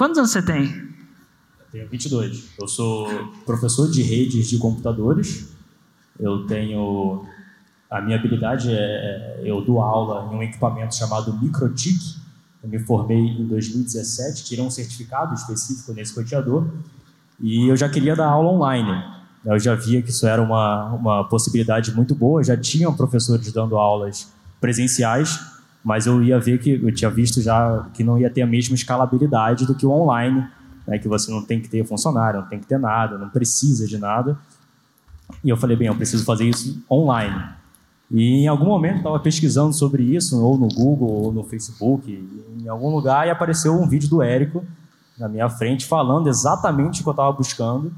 Quantos anos você tem? Tenho 22. Eu sou professor de redes de computadores. Eu tenho. A minha habilidade é. Eu dou aula em um equipamento chamado Microtik. Eu me formei em 2017, tirei um certificado específico nesse roteador. E eu já queria dar aula online. Eu já via que isso era uma, uma possibilidade muito boa. Já tinham professores dando aulas presenciais, mas eu ia ver que eu tinha visto já que não ia ter a mesma escalabilidade do que o online, né, que você não tem que ter funcionário, não tem que ter nada, não precisa de nada. E eu falei, bem, eu preciso fazer isso online. E em algum momento estava pesquisando sobre isso, ou no Google, ou no Facebook, em algum lugar, e apareceu um vídeo do Érico na minha frente falando exatamente o que eu estava buscando.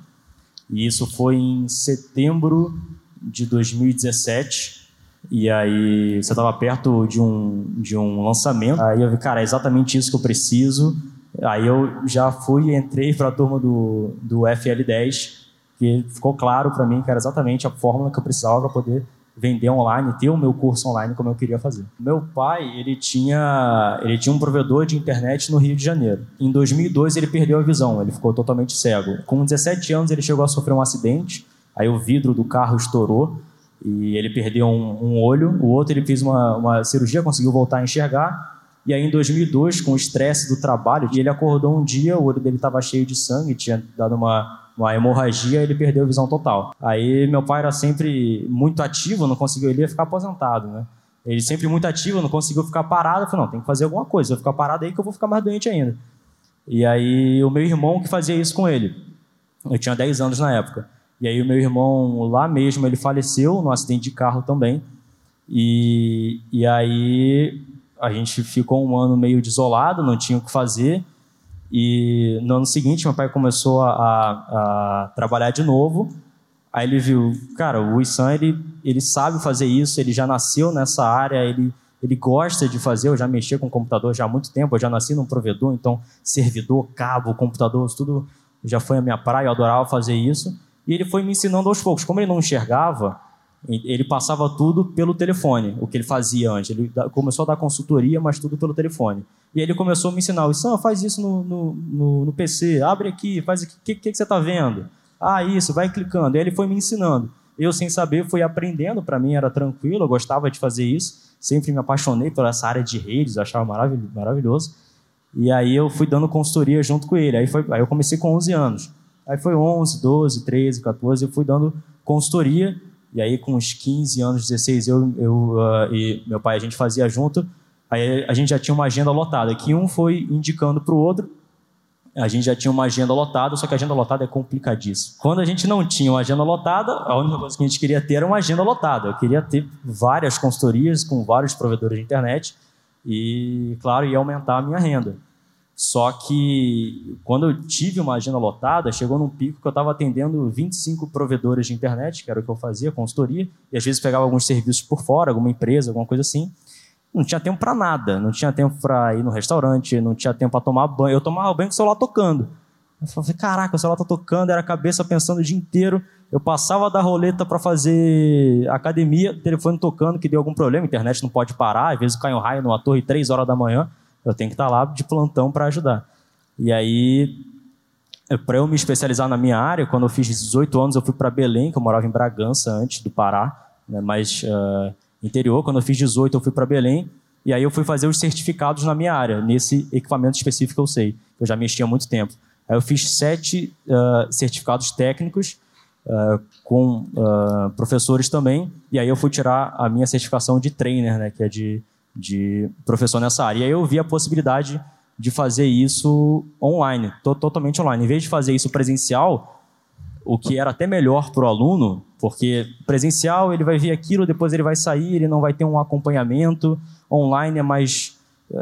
E isso foi em setembro de 2017. E aí você estava perto de um, de um lançamento. Aí eu vi, cara, é exatamente isso que eu preciso. Aí eu já fui entrei para a turma do, do FL10, que ficou claro para mim que era exatamente a fórmula que eu precisava para poder vender online, ter o meu curso online como eu queria fazer. Meu pai, ele tinha, ele tinha um provedor de internet no Rio de Janeiro. Em 2002 ele perdeu a visão, ele ficou totalmente cego. Com 17 anos ele chegou a sofrer um acidente, aí o vidro do carro estourou e ele perdeu um, um olho, o outro ele fez uma, uma cirurgia, conseguiu voltar a enxergar. E aí em 2002, com o estresse do trabalho, ele acordou um dia, o olho dele estava cheio de sangue, tinha dado uma uma hemorragia, ele perdeu a visão total. Aí meu pai era sempre muito ativo, não conseguiu, ele ia ficar aposentado, né? Ele sempre muito ativo, não conseguiu ficar parado. Falei, não, tem que fazer alguma coisa. Se eu ficar parado aí que eu vou ficar mais doente ainda. E aí o meu irmão que fazia isso com ele. Eu tinha 10 anos na época. E aí o meu irmão lá mesmo, ele faleceu num acidente de carro também. E, e aí a gente ficou um ano meio desolado, não tinha o que fazer. E no ano seguinte, meu pai começou a, a, trabalhar de novo. Aí ele viu, cara, o Issan, ele, ele sabe fazer isso, ele já nasceu nessa área, ele, ele gosta de fazer. Eu já mexia com computador já há muito tempo, eu já nasci num provedor, então servidor, cabo, computador, tudo já foi a minha praia, eu adorava fazer isso. E ele foi me ensinando aos poucos. Como ele não enxergava, ele passava tudo pelo telefone, o que ele fazia antes. Ele começou a dar consultoria, mas tudo pelo telefone. E ele começou a me ensinar: Sam, faz isso no, no, no, no, PC, abre aqui, faz aqui, o que, que, que você está vendo? Ah, isso, vai clicando. E ele foi me ensinando. Eu, sem saber, fui aprendendo, para mim era tranquilo, eu gostava de fazer isso. Sempre me apaixonei por essa área de redes, achava maravilhoso. E aí eu fui dando consultoria junto com ele. Aí, foi, aí eu comecei com 11 anos. Aí foi 11, 12, 13, 14, eu fui dando consultoria e aí, com uns 15 anos, 16, eu, eu uh, e meu pai, a gente fazia junto. Aí a gente já tinha uma agenda lotada, que um foi indicando para o outro. A gente já tinha uma agenda lotada, só que a agenda lotada é complicadíssimo. Quando a gente não tinha uma agenda lotada, a única coisa que a gente queria ter era uma agenda lotada. Eu queria ter várias consultorias com vários provedores de internet e, claro, ia aumentar a minha renda. Só que quando eu tive uma agenda lotada, chegou num pico que eu estava atendendo 25 provedores de internet, que era o que eu fazia, consultoria, e às vezes pegava alguns serviços por fora, alguma empresa, alguma coisa assim. Não tinha tempo para nada, não tinha tempo para ir no restaurante, não tinha tempo para tomar banho. Eu tomava banho com o celular tocando. Eu falei, caraca, o celular tá tocando, era a cabeça pensando o dia inteiro. Eu passava da roleta para fazer academia, telefone tocando, que deu algum problema, internet não pode parar, às vezes cai um raio numa torre três horas da manhã. Eu tenho que estar lá de plantão para ajudar. E aí, para eu me especializar na minha área, quando eu fiz 18 anos, eu fui para Belém, que eu morava em Bragança antes do Pará, né, mais uh, interior. Quando eu fiz 18, eu fui para Belém. E aí eu fui fazer os certificados na minha área, nesse equipamento específico que eu sei. Eu já mexia há muito tempo. Aí eu fiz sete uh, certificados técnicos uh, com professores também. E aí eu fui tirar a minha certificação de trainer, né, que é de de professor nessa área. E aí eu vi a possibilidade de fazer isso online, totalmente online. Em vez de fazer isso presencial, o que era até melhor para o aluno, porque presencial ele vai ver aquilo, depois ele vai sair, ele não vai ter um acompanhamento. Online é mais,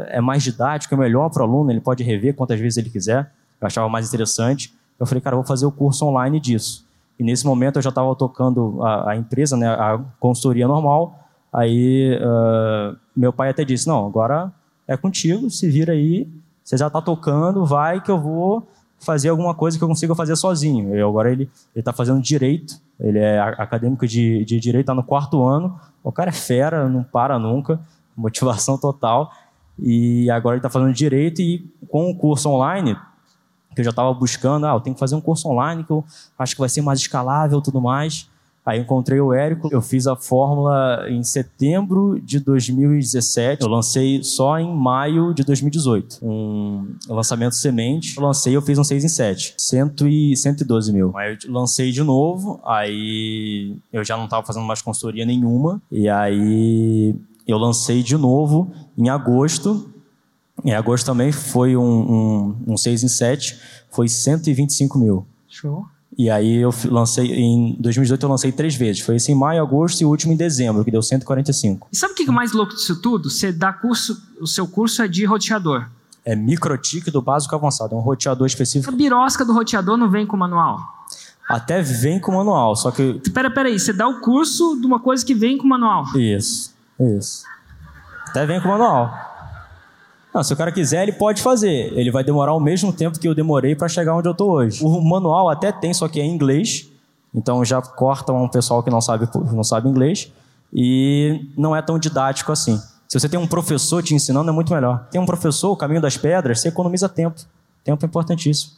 é mais didático, é melhor para o aluno, ele pode rever quantas vezes ele quiser. Eu achava mais interessante. Eu falei, cara, eu vou fazer o curso online disso. E nesse momento eu já estava tocando a, a empresa, né, a consultoria normal, Aí uh, meu pai até disse: Não, agora é contigo, se vira aí, você já está tocando, vai que eu vou fazer alguma coisa que eu consiga fazer sozinho. E agora ele está fazendo direito, ele é acadêmico de, de direito, está no quarto ano. O cara é fera, não para nunca, motivação total. E agora ele está fazendo direito e com o curso online, que eu já estava buscando, ah, eu tenho que fazer um curso online que eu acho que vai ser mais escalável tudo mais. Aí encontrei o Érico, eu fiz a fórmula em setembro de 2017. Eu lancei só em maio de 2018. Um lançamento semente. Eu lancei, eu fiz um 6 em 7. 100 e 112 mil. Aí eu lancei de novo, aí eu já não estava fazendo mais consultoria nenhuma. E aí eu lancei de novo em agosto. Em agosto também foi um, um, um 6 em 7, foi 125 mil. Show. E aí eu lancei, em 2018 eu lancei três vezes. Foi esse em maio, agosto e o último em dezembro, que deu 145. E sabe o que é mais louco disso tudo? Você dá curso, o seu curso é de roteador. É microtique do básico avançado, é um roteador específico. A birosca do roteador não vem com manual? Até vem com manual, só que... Espera, espera aí, você dá o curso de uma coisa que vem com manual. Isso, isso. Até vem com manual. Não, se o cara quiser, ele pode fazer. Ele vai demorar o mesmo tempo que eu demorei para chegar onde eu tô hoje. O manual até tem, só que é em inglês. Então já corta um pessoal que não sabe, não sabe inglês. E não é tão didático assim. Se você tem um professor te ensinando, é muito melhor. Tem um professor, o caminho das pedras, você economiza tempo. Tempo é importantíssimo.